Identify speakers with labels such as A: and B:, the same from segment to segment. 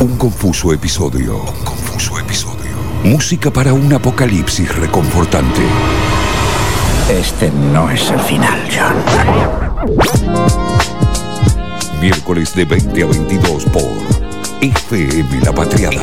A: Un confuso episodio. Un confuso episodio. Música para un apocalipsis reconfortante.
B: Este no es el final, John.
A: Miércoles de 20 a 22 por FM La Patriada.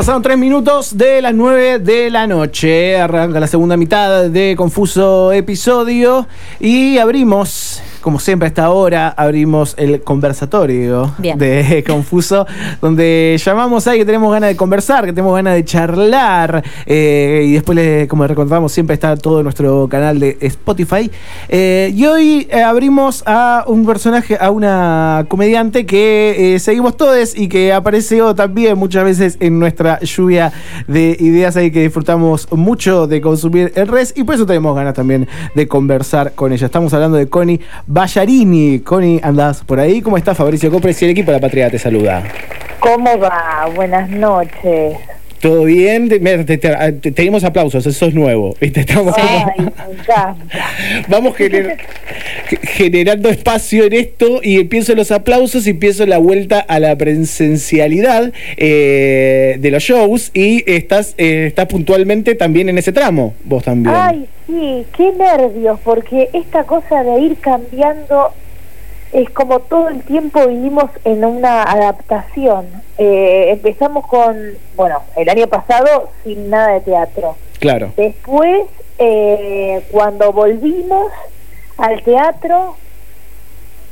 C: Pasaron tres minutos de las 9 de la noche, arranca la segunda mitad de Confuso Episodio y abrimos, como siempre a esta hora, abrimos el conversatorio
D: Bien.
C: de Confuso, donde llamamos a alguien que tenemos ganas de conversar, que tenemos ganas de charlar eh, y después, como recordamos, siempre está todo nuestro canal de Spotify. Eh, y hoy eh, abrimos a un personaje, a una comediante que seguimos todos y que apareció también muchas veces en nuestra lluvia de ideas ahí que disfrutamos mucho de consumir el res y por eso tenemos ganas también de conversar con ella. Estamos hablando de Connie Ballarini. Connie, andás por ahí. ¿Cómo estás, Fabricio Copres? Y el equipo de La Patria te saluda.
E: ¿Cómo va? Buenas noches.
C: ¿Todo bien? Te- te- te- te- tenemos aplausos, eso es nuevo. ¿viste? Estamos
E: Ay.
C: Vamos gener- generando espacio en esto y empiezo los aplausos y empiezo la vuelta a la presencialidad eh, de los shows y estás, eh, estás puntualmente también en ese tramo, vos también.
E: Ay, sí, qué nervios, porque esta cosa de ir cambiando es como todo el tiempo vivimos en una adaptación. Eh, empezamos con, bueno, el año pasado sin nada de teatro.
C: Claro,
E: Después, eh, cuando volvimos al teatro,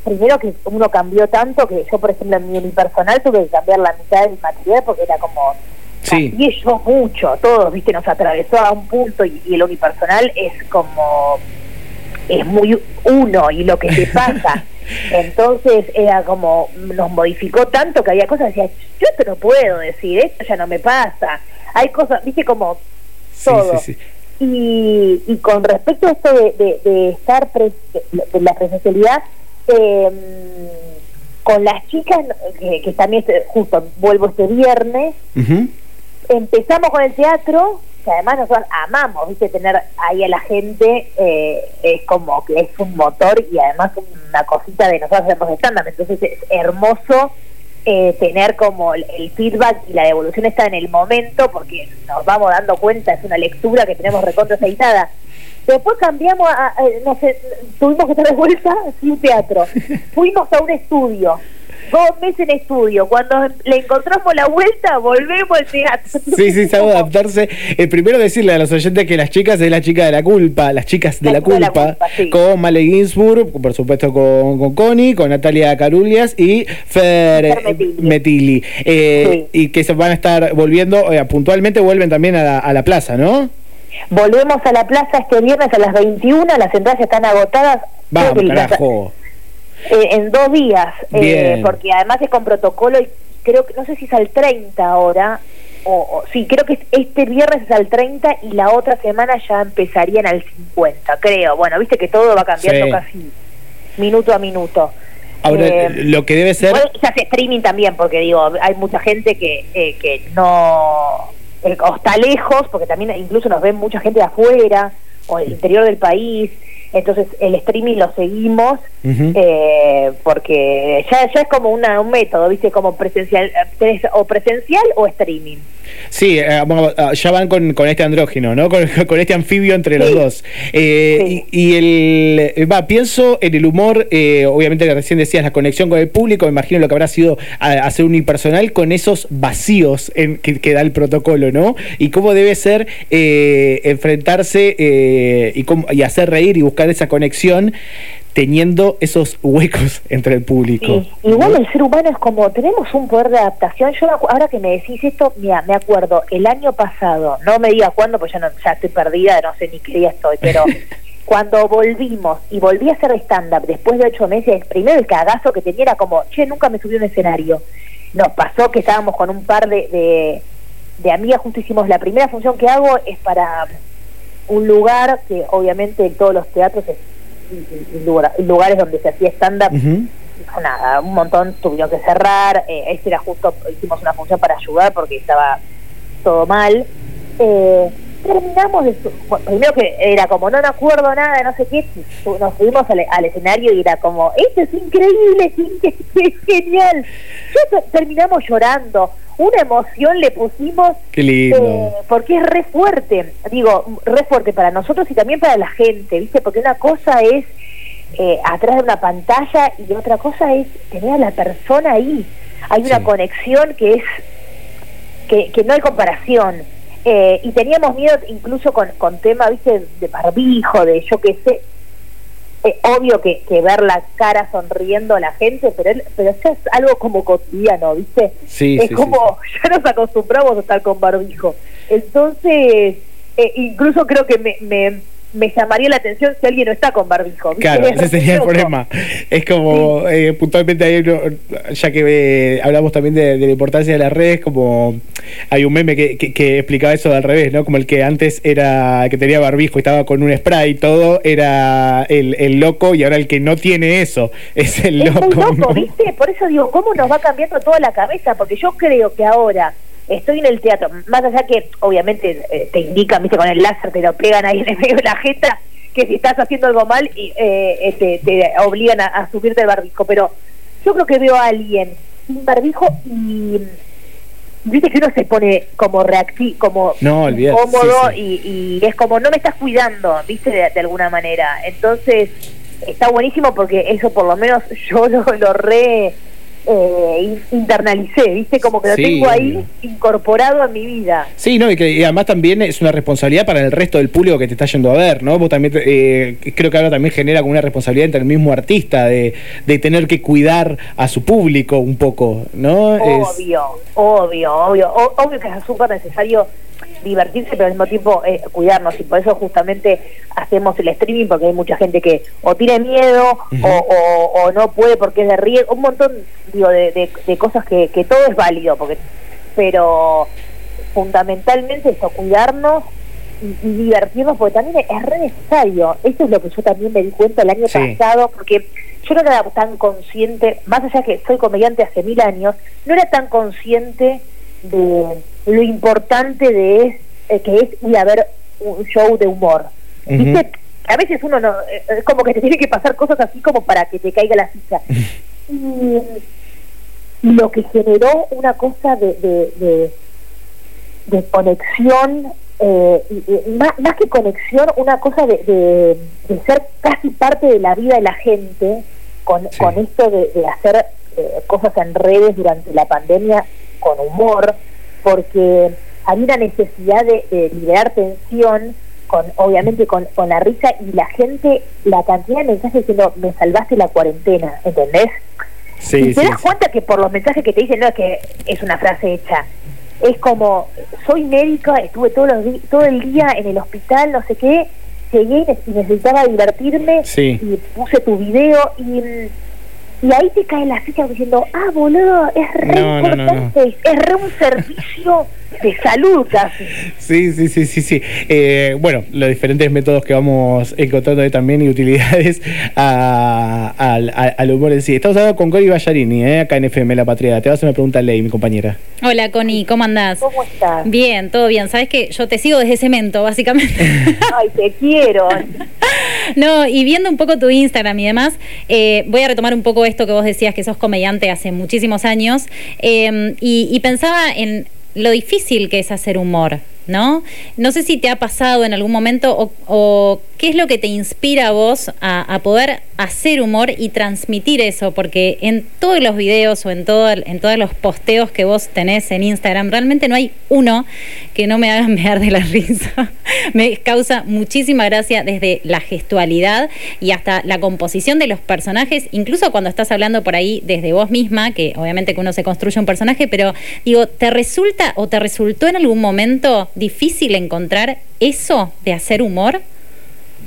E: primero que uno cambió tanto que yo, por ejemplo, en mi unipersonal tuve que cambiar la mitad de mi material porque era como...
C: Sí.
E: Y yo mucho, todos, viste, nos atravesó a un punto y, y el unipersonal es como... Es muy uno y lo que te pasa. Entonces era como, nos modificó tanto que había cosas que decía, yo esto no puedo decir, esto ya no me pasa. Hay cosas, viste, como todo.
C: sí, sí.
E: Y, y con respecto a esto de, de- de estar, pres- de, de la presencialidad, eh, con las chicas, que, que también justo vuelvo este viernes, empezamos con el teatro, que además nosotros amamos, viste, tener ahí a la gente, eh, es como que es un motor y además una cosita de nosotros hacemos estándar, entonces es hermoso eh, tener como el, el feedback y la devolución está en el momento porque nos vamos dando cuenta, es una lectura que tenemos recontra aceitada. Después cambiamos, a, a- no sé, tuvimos que estar de vuelta sin teatro. Fuimos a un estudio, dos meses en estudio. Cuando le encontramos la vuelta, volvemos al teatro.
C: Sí, sí, sabe adaptarse. El primero decirle a los oyentes que las chicas es la chica de la culpa, las chicas de
E: La
C: la
E: chica de la
C: culpa,
E: sí.
C: con Male Ginsburg, por supuesto con, con Connie, con Natalia Carulias y Fer eh,
E: Metilli.
C: Metilli. Eh, Y que se van a estar volviendo, eh, puntualmente vuelven también a la, a la plaza, ¿no?
E: Volvemos a la plaza este viernes a las 21, las entradas están agotadas.
C: Vamos,
E: que las-
C: carajo.
E: Eh, en dos días, eh, porque además es con protocolo y creo que, no sé si es al 30 ahora, o, o- sí, creo que este viernes es al 30 y la otra semana ya empezarían al 50, creo. Bueno, viste que todo va cambiando
C: Sí.
E: casi minuto a minuto.
C: Ahora,
E: Eh,
C: lo que debe ser...
E: Se hace streaming también, porque digo, hay mucha gente que, eh, que no. o está lejos, porque también incluso nos ven mucha gente de afuera o del interior del país. Entonces, el streaming lo seguimos eh, porque ya, ya es como una, un método, ¿viste? Como presencial, eh, o presencial o streaming.
C: Sí, eh, ah, ya van con, con este andrógino, ¿no? Con, con este anfibio entre los dos. Eh,
E: Sí.
C: Y, y el. Va, pienso en el humor, eh, obviamente que recién decías la conexión con el público, me imagino lo que habrá sido hacer unipersonal con esos vacíos en, que, que da el protocolo, ¿no? Y cómo debe ser enfrentarse y, cómo- y hacer reír y buscar esa conexión teniendo esos huecos entre el público.
E: Sí, igual el ser humano es como, tenemos un poder de adaptación. Yo ahora que me decís esto, mira, me acuerdo, el año pasado, no me digas cuándo, pues ya, no, ya estoy perdida, no sé ni qué día estoy, pero cuando volvimos y volví a hacer stand-up después de ocho meses, primero el cagazo que tenía era como, che, nunca me subí a un escenario. Nos pasó que estábamos con un par de, de, de amigas, justo hicimos la primera función que hago es para un lugar que obviamente en todos los teatros es lugar- lugares donde se hacía stand-up. No, nada, un montón tuvieron que cerrar, eh, este era justo, hicimos una función para ayudar porque estaba todo mal. Eh, terminamos de bueno, primero que era como no me acuerdo nada no sé qué nos fuimos al, escenario y era como esto es increíble es, genial ya terminamos llorando una emoción le pusimos
C: Qué lindo.
E: Eh, porque es re fuerte digo re fuerte para nosotros y también para la gente viste porque una cosa es eh, atrás de una pantalla y otra cosa es tener a la persona ahí hay una conexión que es que, que no hay comparación eh, y teníamos miedo incluso con, con tema, viste, de barbijo, de yo qué sé. Obvio que, que, ver la cara sonriendo a la gente, pero pero eso es algo como cotidiano, ¿viste?
C: Sí,
E: es como, ya nos acostumbramos a estar con barbijo. Entonces, eh, incluso creo que me, me me llamaría la atención si alguien no está con barbijo.
C: Claro, ese sería el problema. Es como, eh, puntualmente, hay ya que eh, hablamos también de, la importancia de las redes, como hay un meme que, que, explicaba eso al revés, ¿no? Como el que antes era, que tenía barbijo y estaba con un spray y todo, era el, el loco y ahora el que no tiene eso es el loco.
E: El loco ¿viste? Por eso digo, ¿cómo nos va cambiando toda la cabeza? Porque yo creo que ahora estoy en el teatro, más allá que obviamente eh, te indican, viste, con el láser te lo pegan ahí en el medio de la jeta, que si estás haciendo algo mal y, eh, eh, te, obligan a, subirte el barbijo, pero yo creo que veo a alguien sin barbijo y viste que uno se pone como reactivo, como cómodo Y, es como no me estás cuidando, viste, de, alguna manera. Entonces está buenísimo porque eso por lo menos yo lo, lo re eh, internalicé, ¿viste? Como que lo tengo ahí incorporado a mi vida.
C: Sí, no, y que además también es una responsabilidad para el resto del público que te está yendo a ver, ¿no? Vos también, eh, creo que ahora también genera como una responsabilidad entre el mismo artista de, de tener que cuidar a su público un poco, ¿no?
E: Obvio, obvio, obvio, obvio que es súper necesario divertirse, pero al mismo tiempo eh, cuidarnos. Y por eso justamente hacemos el streaming, porque hay mucha gente que o tiene miedo o, o, no puede porque es de riesgo. Un montón digo, de, de, cosas que, que, todo es válido, porque pero fundamentalmente eso, cuidarnos y, divertirnos, porque también es re necesario. Eso es lo que yo también me di cuenta el año pasado, porque yo no era tan consciente, más allá que soy comediante hace mil años, no era tan consciente de lo importante de eh, que es ir a ver un show de humor. A veces uno no, eh, es como que te tiene que pasar cosas así como para que te caiga la ficha. Y, lo que generó una cosa de, de, conexión, eh, más, que conexión, una cosa de, ser casi parte de la vida de la gente con, con esto de, hacer cosas en redes durante la pandemia con humor, porque hay una necesidad de, liberar tensión, con obviamente con, con, la risa y la gente, la cantidad de mensajes diciendo, me salvaste la cuarentena, ¿entendés?
C: Sí,
E: y te das cuenta que por los mensajes que te dicen, no es que es una frase hecha, es como, soy médica, estuve todo, los todo el día en el hospital, no sé qué, llegué y necesitaba divertirme y puse tu video y y ahí te cae la ficha diciendo, ah, boludo, es re importante, es re un servicio de salud casi.
C: Sí, sí, sí, sí, sí. Eh, bueno, los diferentes métodos que vamos encontrando ahí también y utilidades al humor en sí. Estamos hablando con Cori Ballarini, eh, acá en FM La Patria. Te vas a hacer una pregunta, Ley, mi compañera.
D: Hola, Connie, ¿cómo andás?
E: ¿Cómo estás?
D: Bien, todo bien. Sabes que yo te sigo desde cemento, básicamente.
E: Ay, te quiero.
D: no, y viendo un poco tu Instagram y demás, eh, voy a retomar un poco esto que vos decías, que sos comediante hace muchísimos años, eh, y pensaba en lo difícil que es hacer humor. ¿no? No sé si te ha pasado en algún momento o, qué es lo que te inspira a vos a, poder hacer humor y transmitir eso, porque en todos los videos o en, todo, en todos los posteos que vos tenés en Instagram, realmente no hay uno que no me haga enviar de la risa. me causa muchísima gracia desde la gestualidad y hasta la composición de los personajes, incluso cuando estás hablando por ahí desde vos misma, que obviamente que uno se construye un personaje, pero digo, ¿te resulta o te resultó en algún momento difícil encontrar eso de hacer humor?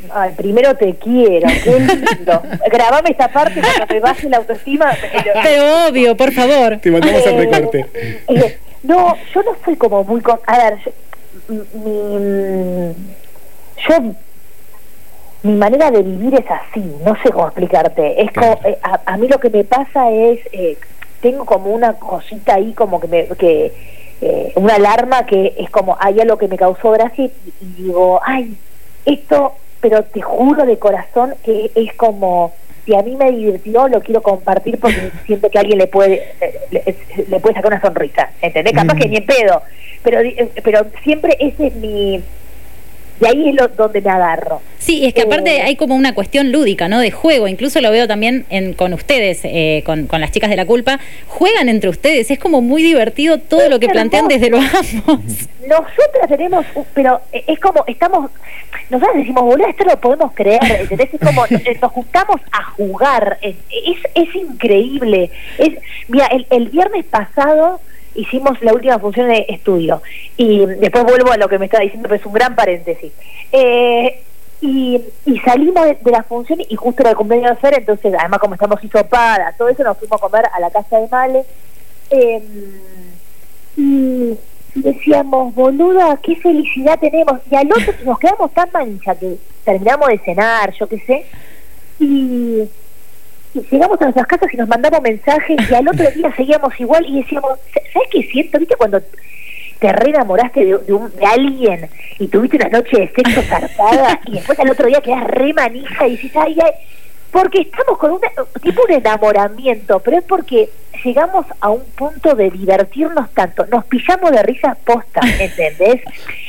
E: Ay, primero te quiero, qué lindo. Grabame esta parte para que me baje la autoestima.
D: Pero, obvio, por favor.
C: Te mandamos al recorte.
E: Eh, no, yo no soy como muy... Con, a ver, mi, yo mi manera de vivir es así, no sé cómo explicarte. Es como, eh, a, mí lo que me pasa es, eh, tengo como una cosita ahí como que me, que eh, una alarma que es como, hay algo que me causó gracia y, y digo, ay, esto, pero te juro de corazón que es como si a mí me divirtió, lo quiero compartir porque siento que alguien le puede le, le puede sacar una sonrisa, ¿entendés? Capaz que ni en pedo, pero eh, pero siempre ese es mi y ahí es lo, donde me agarro.
D: Sí, es que aparte
E: Eh,
D: hay como una cuestión lúdica, ¿no? De juego. Incluso lo veo también en, con ustedes, eh, con, con las chicas de la culpa. Juegan entre ustedes. Es como muy divertido todo lo que plantean desde lo amos.
E: Nosotras tenemos, pero es como, estamos, nosotras decimos, boludo, esto lo podemos creer, ¿entendés? Es como, nos juntamos a jugar, es, es, es increíble. Es, mira, el, el viernes pasado hicimos la última función de estudio y después vuelvo a lo que me estaba diciendo, pero es un gran paréntesis. Eh, y, y salimos de, de la función y justo era el cumpleaños de Fer, entonces además como estamos hisopadas, todo eso, nos fuimos a comer a la casa de Male. Eh, y decíamos, boluda, qué felicidad tenemos. Y al otro nos quedamos tan mancha que terminamos de cenar, yo qué sé. Y, y llegamos a nuestras casas y nos mandamos mensajes y al otro día seguíamos igual y decíamos, ¿sabes qué siento? ¿Viste cuando te re enamoraste de, de, un- de alguien y tuviste una noche de sexo zarpada y después al otro día quedas re manija y dices, ay, ay, porque estamos con una, tipo un enamoramiento, pero es porque llegamos a un punto de divertirnos tanto, nos pillamos de risa posta, ¿entendés?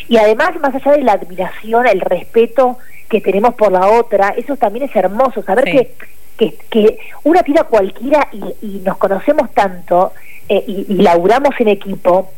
E: Y además, más allá de la admiración, el respeto que tenemos por la otra, eso también es hermoso, saber
D: Sí.
E: que, que, que una tira cualquiera y, y nos conocemos tanto eh, y, y laburamos en equipo,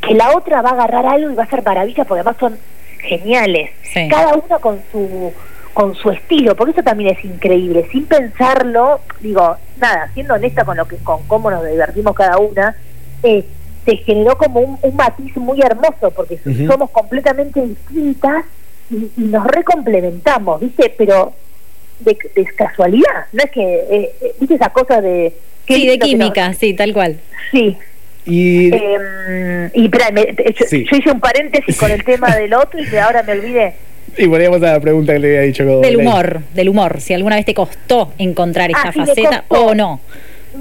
E: que la otra va a agarrar algo y va a hacer maravillas, porque además son geniales.
D: Sí.
E: Cada una con su con su estilo, porque eso también es increíble, sin pensarlo, digo, nada, siendo honesta con lo que con cómo nos divertimos cada una, eh, se generó como un, un matiz muy hermoso, porque somos completamente distintas y, y nos recomplementamos, ¿viste? Pero de, de casualidad, no es que, eh, eh, ¿viste esa cosa de... qué
D: Sí, de química, sí, tal cual.
E: Sí,
C: Y
E: eh, y espera, me- yo,
C: Sí.
E: yo hice un paréntesis con el tema del otro y que ahora me olvidé.
C: Y volvíamos a la pregunta que le había dicho.
D: Del humor, del humor. Si alguna vez te costó encontrar esta
E: Ah, sí, me
D: faceta o no.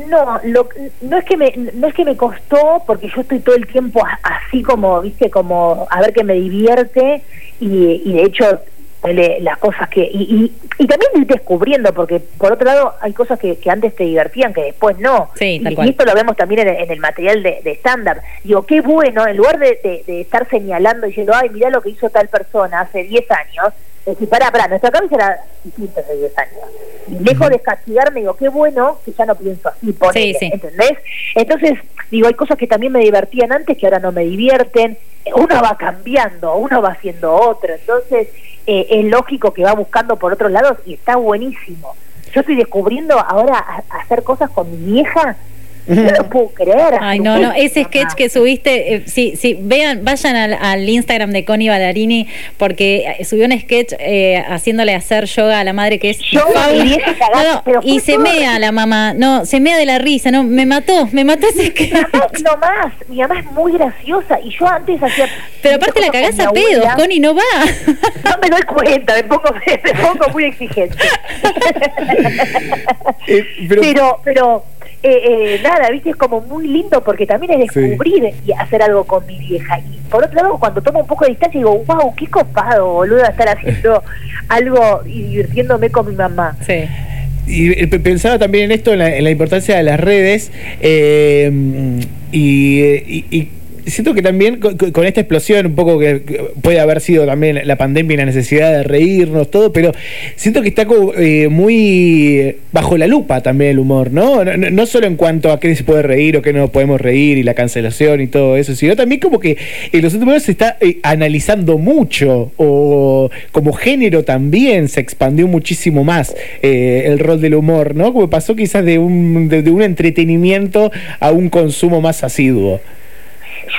E: No, lo, no es que me no es que me costó porque yo estoy todo el tiempo así como, viste, como a ver que me divierte y, y de hecho le- las cosas que y, y, y también ir descubriendo porque por otro lado hay cosas que, que antes te divertían que después no
D: Sí, tal
E: y,
D: cual.
E: y esto lo vemos también en, el- en el material de, stand-up digo qué bueno en lugar de, de- de estar señalando y diciendo ay mirá lo que hizo tal persona hace 10 años decir pará pará nuestra cabeza era distinta hace 10 años y lejos de castigarme digo qué bueno que ya no pienso así
D: Sí, sí.
E: ¿entendés? Entonces, digo, hay cosas que también me divertían antes que ahora no me divierten. Uno va cambiando, uno va haciendo otro. Entonces, eh, es lógico que va buscando por otros lados y está buenísimo. Yo estoy descubriendo ahora hacer cosas con mi vieja. No lo puedo creer.
D: Ay, no, no, ese sketch que subiste, eh, sí, sí, vean, vayan al, al Instagram de Connie Ballarini, porque eh, subió un sketch eh, haciéndole hacer yoga a la madre que es
E: mi vieja cagada,
D: No, no, y se mea la mamá, no, se mea de la risa, no, me mató, me mató ese sketch.
E: no más, mi mamá es muy graciosa y yo antes hacía...
D: Pero aparte la cagás a pedos. Connie, no va.
E: No me doy cuenta, me pongo, me pongo muy exigente.
C: Eh, pero-
E: pero, pero eh, eh, nada, viste, es como muy lindo porque también es
C: Sí.
E: descubrir y hacer algo con mi vieja. Y por otro lado, cuando tomo un poco de distancia, digo, wow, qué copado, boludo, estar haciendo algo y divirtiéndome con mi mamá.
D: Sí.
C: Y eh, pe- pensaba también en esto, en la, en la importancia de las redes. eh, y, y- y siento que también con, esta explosión, un poco que, puede haber sido también la pandemia y la necesidad de reírnos, todo, pero siento que está como, eh, muy bajo la lupa también el humor, no- no solo en cuanto a qué se puede reír o qué no podemos reír y la cancelación y todo eso, sino también como que en los últimos años se está eh, analizando mucho o como género también se expandió muchísimo más eh, el rol del humor, ¿no? Como pasó quizás de un, de, de un entretenimiento a un consumo más asiduo.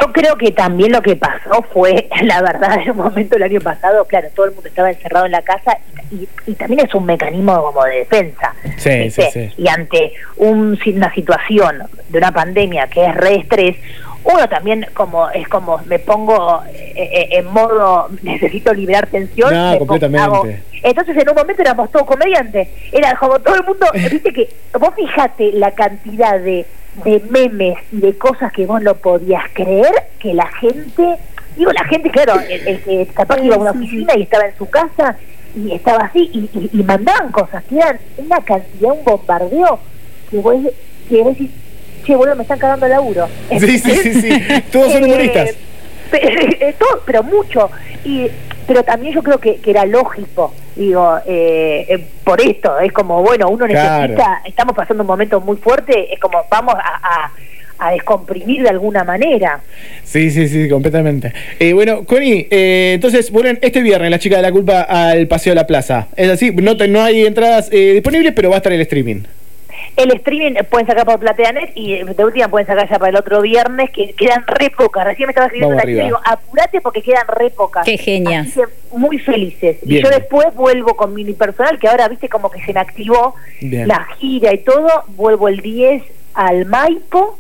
E: Yo creo que también lo que pasó fue, la verdad, en un momento el año pasado, claro, todo el mundo estaba encerrado en la casa y, y también es un mecanismo como de defensa.
C: Sí, sí, sí.
E: Y ante un, una situación de una pandemia que es re estrés, uno también como es como me pongo eh, eh, en modo necesito liberar tensión.
C: No,
E: pongo-
C: completamente.
E: entonces en un momento éramos todos comediantes. Era como todo el mundo, viste que vos fijate la cantidad de de memes y de cosas que vos no podías creer que la gente, digo la gente, claro, el, el que capaz iba a una oficina y estaba en su casa y estaba así y, y- y mandaban cosas que eran una cantidad, un bombardeo que vos, que vos decís, che, boludo, me están cagando el laburo.
C: Sí, sí, sí, sí. Todos son
E: Eh,
C: humoristas.
E: pe- todo, pero mucho. Y, pero también yo creo que, que era lógico, digo, eh, eh, por esto, es como, bueno, uno
C: Claro.
E: necesita, estamos pasando un momento muy fuerte, es como, vamos a, a, a descomprimir de alguna manera.
C: Sí, sí, sí, completamente. Eh, bueno, Connie, eh, entonces vuelven este viernes la chica de la culpa al Paseo de la Plaza. Es así, no, te- no hay entradas eh, disponibles, pero va a estar el streaming.
E: El streaming pueden sacar por Plateanet y eh, de última pueden sacar ya para el otro viernes, que quedan re pocas. Recién me estaba escribiendo una chica y digo, apurate porque quedan re pocas.
D: Qué
E: que muy felices.
C: Bien.
E: Y yo después vuelvo con mi unipersonal, que ahora viste como que se me activó
C: Bien.
E: la gira y todo. Vuelvo el 10 al Maipo.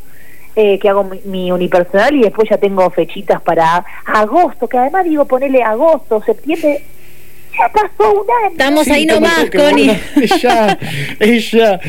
E: eh, que hago mi, mi unipersonal y después ya tengo fechitas para agosto, que además digo ponerle agosto, septiembre, ya pasó un año.
D: Estamos
C: Sí,
D: ahí
C: estamos
D: nomás, Connie.
C: ya, es ya.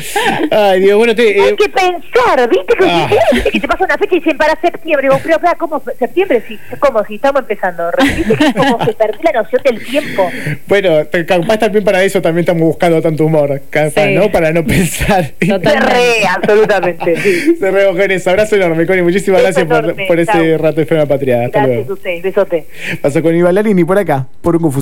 C: Ay, Dios, bueno, te,
E: Hay
C: eh,
E: que pensar, ¿viste? Que,
C: Ah.
E: ¿viste que te pasa una fecha y dicen para septiembre. Vos, pero, ¿cómo? ¿Septiembre? Sí, ¿cómo? Si estamos empezando. ¿Viste que como se perdió la noción del tiempo?
C: bueno, te- capaz también para eso también estamos buscando tanto humor, capaz,
D: Sí.
C: ¿no? Para no pensar.
D: Total.
E: Se re, absolutamente, sí.
C: Se re mujeres. Abrazo enorme, Connie. Muchísimas
E: Beso
C: gracias por,
E: enorme,
C: por ese rato de Frena Patriada. Hasta
E: Gracias
C: luego.
E: a ustedes, besote.
F: Pasó con Iván Larini por acá, por un confuso.